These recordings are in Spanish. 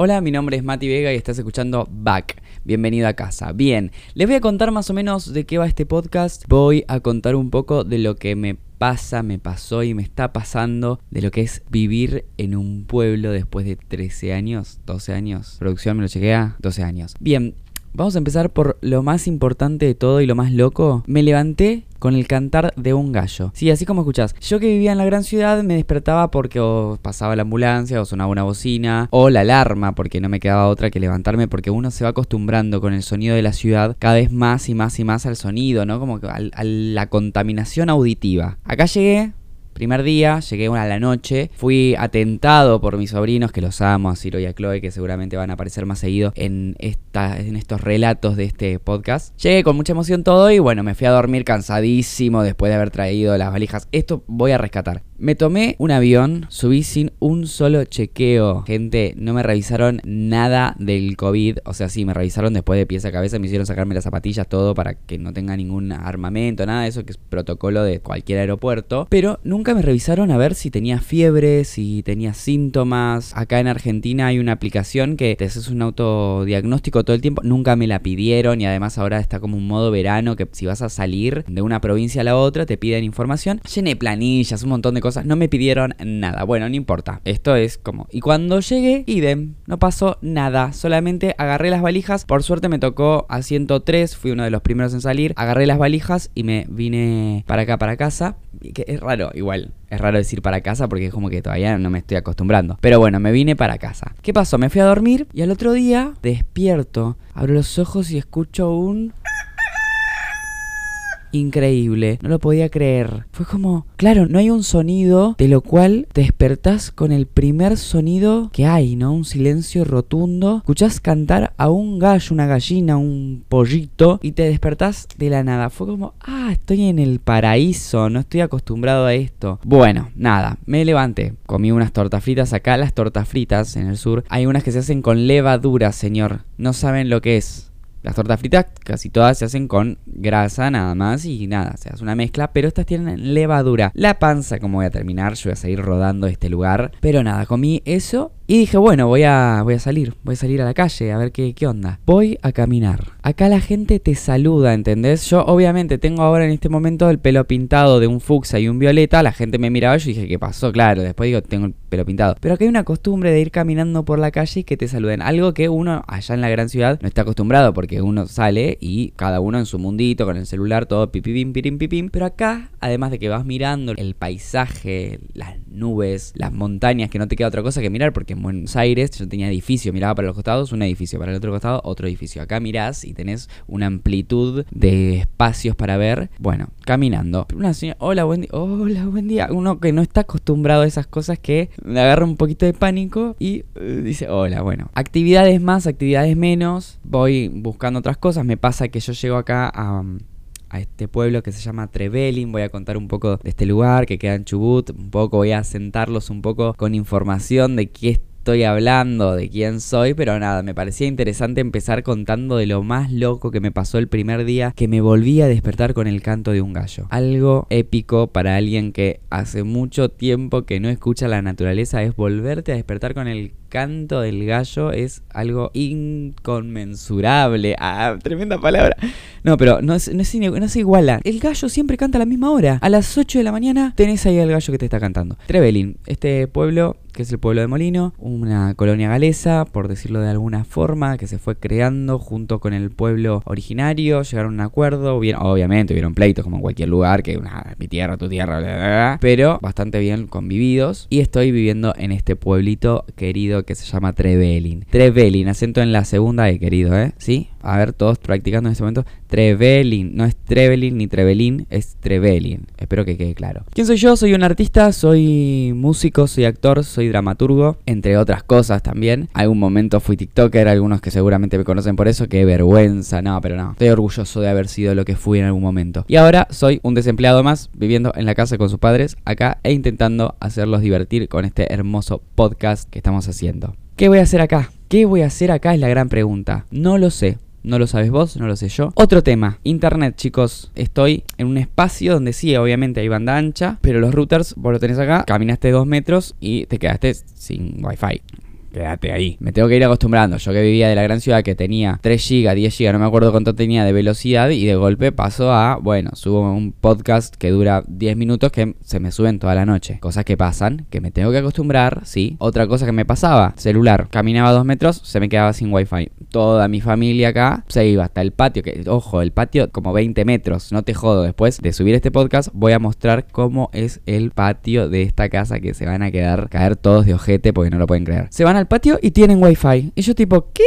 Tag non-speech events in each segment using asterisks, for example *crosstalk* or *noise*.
Hola, mi nombre es Mati Vega y estás escuchando Back. Bienvenido a casa. Bien, les voy a contar más o menos de qué va este podcast. Voy a contar un poco de lo que me pasa, me pasó y me está pasando de lo que es vivir en un pueblo después de 13 años, 12 años. Producción me lo chequea, 12 años. Bien, Vamos a empezar por lo más importante de todo y lo más loco. Me levanté con el cantar de un gallo. Sí, así como escuchás. Yo que vivía en la gran ciudad me despertaba porque o pasaba la ambulancia o sonaba una bocina o la alarma porque no me quedaba otra que levantarme porque uno se va acostumbrando con el sonido de la ciudad cada vez más y más y más al sonido, ¿no? Como a la contaminación auditiva. Acá llegué, Primer día, llegué a la noche, fui atentado por mis sobrinos, que los amo, a Ciro y a Chloe, que seguramente van a aparecer más seguido en, esta, en estos relatos de este podcast. Llegué con mucha emoción todo y bueno, me fui a dormir cansadísimo después de haber traído las valijas. Esto voy a rescatar. Me tomé un avión, subí sin un solo chequeo. Gente, no me revisaron nada del COVID. O sea, sí, me revisaron después de pies a cabeza, me hicieron sacarme las zapatillas, todo para que no tenga ningún armamento, nada de eso, que es protocolo de cualquier aeropuerto. Pero nunca me revisaron a ver si tenía fiebre, si tenía síntomas. Acá en Argentina hay una aplicación que te haces un autodiagnóstico todo el tiempo. Nunca me la pidieron y además ahora está como un modo verano que si vas a salir de una provincia a la otra te piden información. Llené planillas, un montón de cosas no me pidieron nada. Bueno, no importa. Esto es como. Y cuando llegué, idem, no pasó nada. Solamente agarré las valijas. Por suerte me tocó a 103, fui uno de los primeros en salir. Agarré las valijas y me vine para acá, para casa. Que es raro, igual. Es raro decir para casa porque es como que todavía no me estoy acostumbrando. Pero bueno, me vine para casa. ¿Qué pasó? Me fui a dormir y al otro día despierto, abro los ojos y escucho un increíble. No lo podía creer. Fue como, claro, no hay un sonido de lo cual te despertás con el primer sonido que hay, ¿no? Un silencio rotundo. Escuchás cantar a un gallo, una gallina, un pollito y te despertás de la nada. Fue como, ah, estoy en el paraíso, no estoy acostumbrado a esto. Bueno, nada, me levanté. Comí unas tortas fritas. Acá las tortas fritas en el sur hay unas que se hacen con levadura, señor. No saben lo que es. Las tortas fritas casi todas se hacen con grasa nada más y nada, se hace una mezcla, pero estas tienen levadura. La panza, como voy a terminar, yo voy a seguir rodando este lugar. Pero nada, comí eso y dije, bueno, voy a, voy a salir, voy a salir a la calle a ver qué, qué onda. Voy a caminar. Acá la gente te saluda, ¿entendés? Yo obviamente tengo ahora en este momento el pelo pintado de un fucsia y un violeta. La gente me miraba y yo dije, ¿qué pasó? Claro, después digo, tengo el pelo pintado. Pero acá hay una costumbre de ir caminando por la calle y que te saluden. Algo que uno allá en la gran ciudad no está acostumbrado porque uno sale y cada uno en su mundito con el celular, todo pipipim, pirim, pipim. Pero acá, además de que vas mirando el paisaje, las nubes, las montañas, que no te queda otra cosa que mirar porque en Buenos Aires yo tenía edificio, miraba para los costados un edificio, para el otro costado otro edificio. Acá mirás y tenés una amplitud de espacios para ver. Bueno, caminando. Una señora, hola, buen día. Hola, buen día. Uno que no está acostumbrado a esas cosas que me agarra un poquito de pánico y eh, dice, hola, bueno. Actividades más, actividades menos. Voy buscando otras cosas. Me pasa que yo llego acá a a este pueblo que se llama Trevelin. Voy a contar un poco de este lugar que queda en Chubut. Un poco voy a sentarlos un poco con información de qué estoy hablando, de quién soy, pero nada, me parecía interesante empezar contando de lo más loco que me pasó el primer día que me volví a despertar con el canto de un gallo. Algo épico para alguien que hace mucho tiempo que no escucha la naturaleza es volverte a despertar con el canto del gallo es algo inconmensurable. Ah, tremenda palabra. No, pero no, no, se iguala. El gallo siempre canta a la misma hora. A las 8 de la mañana tenés ahí al gallo que te está cantando. Trevelin, este pueblo que es el pueblo de Molino, una colonia galesa, por decirlo de alguna forma, que se fue creando junto con el pueblo originario, llegaron a un acuerdo, obviamente hubieron pleitos como en cualquier lugar, que una, mi tierra, tu tierra, pero bastante bien convividos. Y estoy viviendo en este pueblito querido que se llama Trevelin. Trevelin, acento en la segunda de querido, ¿eh? ¿Sí? A ver, todos practicando en este momento. Trevelin, no es Trevelin ni Trevelin, es Trevelin. Espero que quede claro. ¿Quién soy yo? Soy un artista, soy músico, soy actor, soy dramaturgo, entre otras cosas también. Algún momento fui TikToker, algunos que seguramente me conocen por eso, qué vergüenza, no, pero no. Estoy orgulloso de haber sido lo que fui en algún momento. Y ahora soy un desempleado más, viviendo en la casa con sus padres acá e intentando hacerlos divertir con este hermoso podcast que estamos haciendo. ¿Qué voy a hacer acá? ¿Qué voy a hacer acá? Es la gran pregunta. No lo sé. No lo sabes vos, no lo sé yo. Otro tema, internet, chicos. Estoy en un espacio donde sí, obviamente hay banda ancha, pero los routers, vos lo tenés acá, caminaste dos metros y te quedaste sin wifi. Quédate ahí. Me tengo que ir acostumbrando. Yo que vivía de la gran ciudad que tenía 3 GB, 10 GB, no me acuerdo cuánto tenía de velocidad y de golpe paso a, bueno, subo un podcast que dura 10 minutos que se me suben toda la noche. Cosas que pasan, que me tengo que acostumbrar, sí. Otra cosa que me pasaba, celular. Caminaba dos metros, se me quedaba sin wifi. Toda mi familia acá se iba hasta el patio, que ojo, el patio como 20 metros, no te jodo. Después de subir este podcast voy a mostrar cómo es el patio de esta casa que se van a quedar, caer todos de ojete porque no lo pueden creer. Se van al patio y tienen wifi. Y yo tipo, ¿qué?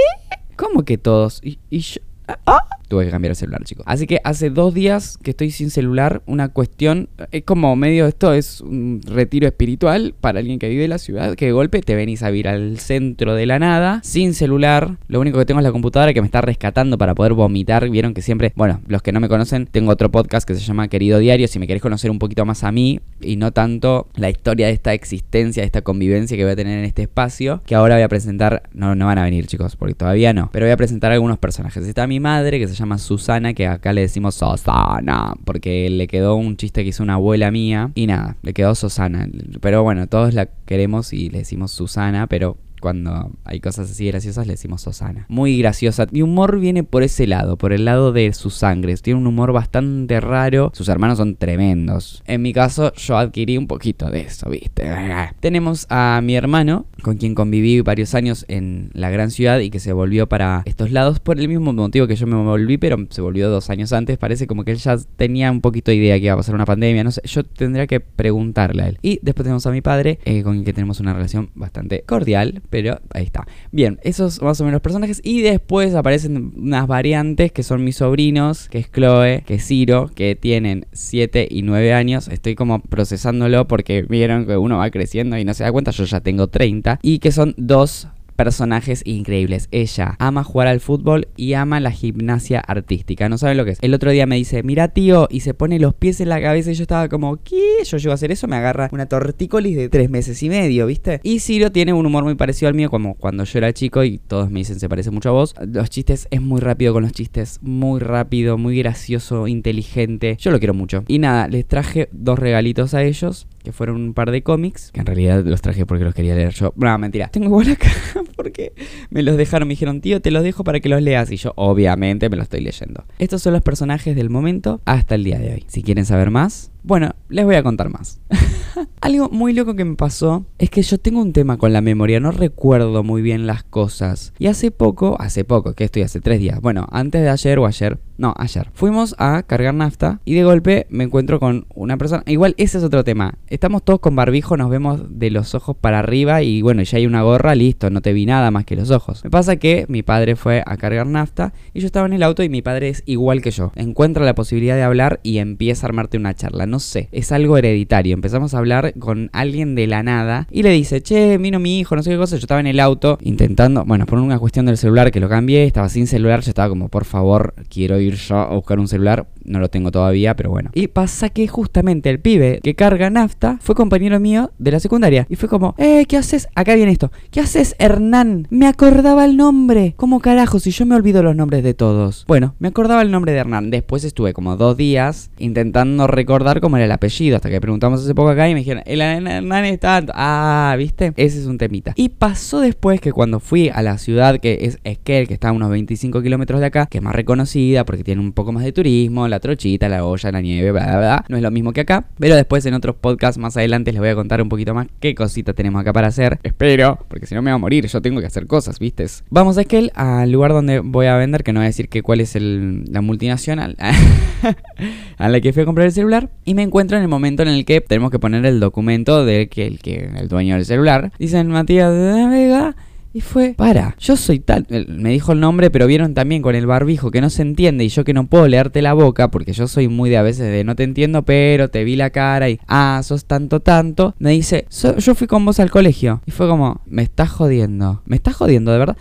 ¿Cómo que todos? Y, y yo... ¡Ah! tuve que cambiar el celular, chicos. Así que hace dos días que estoy sin celular, una cuestión, es como medio esto, es un retiro espiritual para alguien que vive en la ciudad, que de golpe te venís a vivir al centro de la nada, sin celular, lo único que tengo es la computadora que me está rescatando para poder vomitar, vieron que siempre, bueno, los que no me conocen, tengo otro podcast que se llama Querido Diario, si me queréis conocer un poquito más a mí y no tanto la historia de esta existencia, de esta convivencia que voy a tener en este espacio, que ahora voy a presentar, no, no van a venir chicos, porque todavía no, pero voy a presentar algunos personajes. Está mi madre, que se llama Susana, que acá le decimos Susana, porque le quedó un chiste que hizo una abuela mía. Y nada, le quedó Susana. Pero bueno, todos la queremos y le decimos Susana, pero cuando hay cosas así graciosas le decimos Susana. Muy graciosa. Mi humor viene por ese lado, por el lado de su sangre. Tiene un humor bastante raro. Sus hermanos son tremendos. En mi caso, yo adquirí un poquito de eso, ¿viste? *laughs* Tenemos a mi hermano, con quien conviví varios años en la gran ciudad y que se volvió para estos lados por el mismo motivo que yo me volví, pero se volvió dos años antes. Parece como que él ya tenía un poquito de idea que iba a pasar una pandemia. No sé, yo tendría que preguntarle a él. Y después tenemos a mi padre, eh, con quien tenemos una relación bastante cordial pero ahí está. Bien, esos más o menos personajes. Y después aparecen unas variantes que son mis sobrinos, que es Chloe, que es Ciro, que tienen 7 y 9 años. Estoy como procesándolo porque vieron que uno va creciendo y no se da cuenta. Yo ya tengo 30. Y que son dos personajes increíbles. Ella ama jugar al fútbol y ama la gimnasia artística. No saben lo que es. El otro día me dice, mira tío, y se pone los pies en la cabeza y yo estaba como, ¿qué? Yo llego a hacer eso, me agarra una tortícolis de tres meses y medio, ¿viste? Y Ciro tiene un humor muy parecido al mío, como cuando yo era chico y todos me dicen, se parece mucho a vos. Los chistes, es muy rápido con los chistes, muy rápido, muy gracioso, inteligente. Yo lo quiero mucho. Y nada, les traje dos regalitos a ellos que fueron un par de cómics, que en realidad los traje porque los quería leer yo. No, mentira. Tengo igual acá *laughs* porque me los dejaron, me dijeron, tío, te los dejo para que los leas. Y yo, obviamente, me los estoy leyendo. Estos son los personajes del momento hasta el día de hoy. Si quieren saber más, bueno, les voy a contar más. *laughs* Algo muy loco que me pasó es que yo tengo un tema con la memoria, no recuerdo muy bien las cosas. Y hace poco, hace poco, que estoy hace tres días, bueno, antes de ayer o ayer, no, ayer, fuimos a cargar nafta y de golpe me encuentro con una persona. Igual ese es otro tema. Estamos todos con barbijo, nos vemos de los ojos para arriba y bueno, ya hay una gorra, listo, no te vi nada más que los ojos. Me pasa que mi padre fue a cargar nafta y yo estaba en el auto y mi padre es igual que yo. Encuentra la posibilidad de hablar y empieza a armarte una charla. No sé, es algo hereditario. Empezamos a hablar con alguien de la nada y le dice, che, vino mi hijo, no sé qué cosa. Yo estaba en el auto intentando, bueno, por una cuestión del celular que lo cambié, estaba sin celular, yo estaba como, por favor, quiero ir yo a buscar un celular. No lo tengo todavía, pero bueno. Y pasa que justamente el pibe que carga nafta fue compañero mío de la secundaria. Y fue como, eh, ¿qué haces? Acá viene esto. ¿Qué haces, Hernán? Me acordaba el nombre. ¿Cómo carajo si yo me olvido los nombres de todos? Bueno, me acordaba el nombre de Hernán. Después estuve como dos días intentando recordar cómo era el apellido. Hasta que preguntamos hace poco acá y me dijeron, el Hernán está... Ah, ¿viste? Ese es un temita. Y pasó después que cuando fui a la ciudad que es Esquel, que está a unos 25 kilómetros de acá, que es más reconocida porque tiene un poco más de turismo, la trochita, la olla, la nieve, bla, bla, bla. No es lo mismo que acá. Pero después en otros podcasts más adelante les voy a contar un poquito más qué cositas tenemos acá para hacer. Espero, porque si no me va a morir, yo tengo que hacer cosas, ¿viste? Vamos a Esquel, al lugar donde voy a vender, que no voy a decir que cuál es el, la multinacional *laughs* a la que fui a comprar el celular. Y me encuentro en el momento en el que tenemos que poner el documento de que el, que el dueño del celular. Dicen Matías de Vega. Y fue, para, yo soy tal. Me dijo el nombre, pero vieron también con el barbijo que no se entiende y yo que no puedo leerte la boca porque yo soy muy de a veces de no te entiendo, pero te vi la cara y, ah, sos tanto, tanto. Me dice, yo fui con vos al colegio. Y fue como, me estás jodiendo. Me estás jodiendo, de verdad.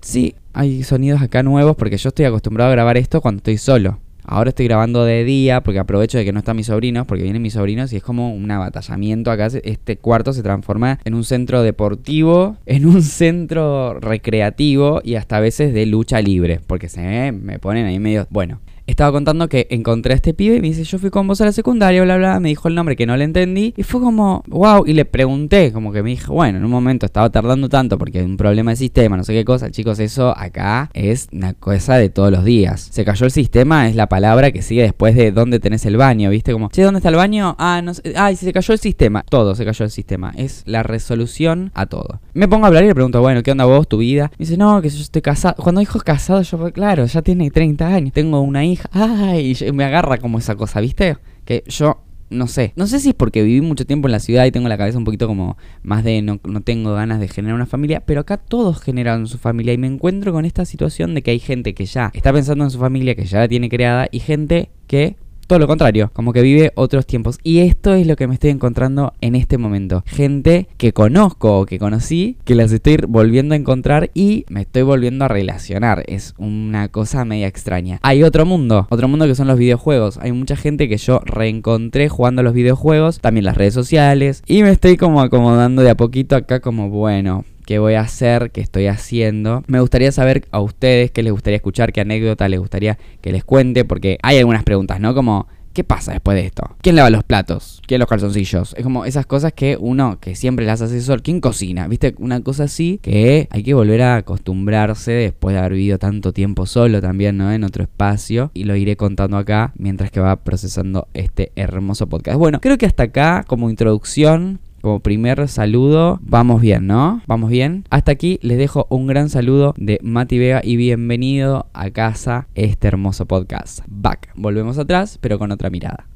Sí, hay sonidos acá nuevos porque yo estoy acostumbrado a grabar esto cuando estoy solo. Ahora estoy grabando de día porque aprovecho de que no están mis sobrinos, porque vienen mis sobrinos y es como un abatallamiento acá. Este cuarto se transforma en un centro deportivo, *laughs* en un centro recreativo y hasta a veces de lucha libre, porque se me, ponen ahí medio... Bueno, estaba contando que encontré a este pibe y me dice, yo fui con vos a la secundaria, bla, bla, me dijo el nombre que no le entendí. Y fue como, wow, y le pregunté, como que me dijo, bueno, en un momento estaba tardando tanto porque hay un problema de sistema, no sé qué cosa. Chicos, eso acá es una cosa de todos los días. Se cayó el sistema, es la palabra que sigue después de dónde tenés el baño, ¿viste? Como, che, ¿dónde está el baño? Ah, no sé. Ay, se cayó el sistema. Todo se cayó el sistema. Es la resolución a todo. Me pongo a hablar y le pregunto, bueno, ¿qué onda vos, tu vida? Me dice, no, que yo estoy casado. Cuando dijo casado, yo, claro, ya tiene 30 años. Tengo una hija. Ay, me agarra como esa cosa, ¿viste? Que yo no sé. No sé si es porque viví mucho tiempo en la ciudad y tengo la cabeza un poquito como más de no, no, tengo ganas de generar una familia, pero acá todos generan su familia y me encuentro con esta situación de que hay gente que ya está pensando en su familia, que ya la tiene creada y gente que todo lo contrario, como que vive otros tiempos. Y esto es lo que me estoy encontrando en este momento. Gente que conozco o que conocí, que las estoy volviendo a encontrar y me estoy volviendo a relacionar. Es una cosa media extraña. Hay otro mundo, otro mundo que son los videojuegos. Hay mucha gente que yo reencontré jugando los videojuegos, también las redes sociales. Y me estoy como acomodando de a poquito acá como, bueno, qué voy a hacer, qué estoy haciendo. Me gustaría saber a ustedes qué les gustaría escuchar, qué anécdota les gustaría que les cuente, porque hay algunas preguntas, ¿no? Como, ¿qué pasa después de esto? ¿Quién lava los platos? ¿Quién los calzoncillos? Es como esas cosas que uno que siempre las hace solo. ¿Quién cocina? ¿Viste? Una cosa así que hay que volver a acostumbrarse después de haber vivido tanto tiempo solo también, ¿no? En otro espacio. Y lo iré contando acá mientras que va procesando este hermoso podcast. Bueno, creo que hasta acá como introducción como primer saludo, vamos bien, ¿no? Vamos bien. Hasta aquí les dejo un gran saludo de Mati Vega y bienvenido a casa este hermoso podcast. Back. Volvemos atrás, pero con otra mirada.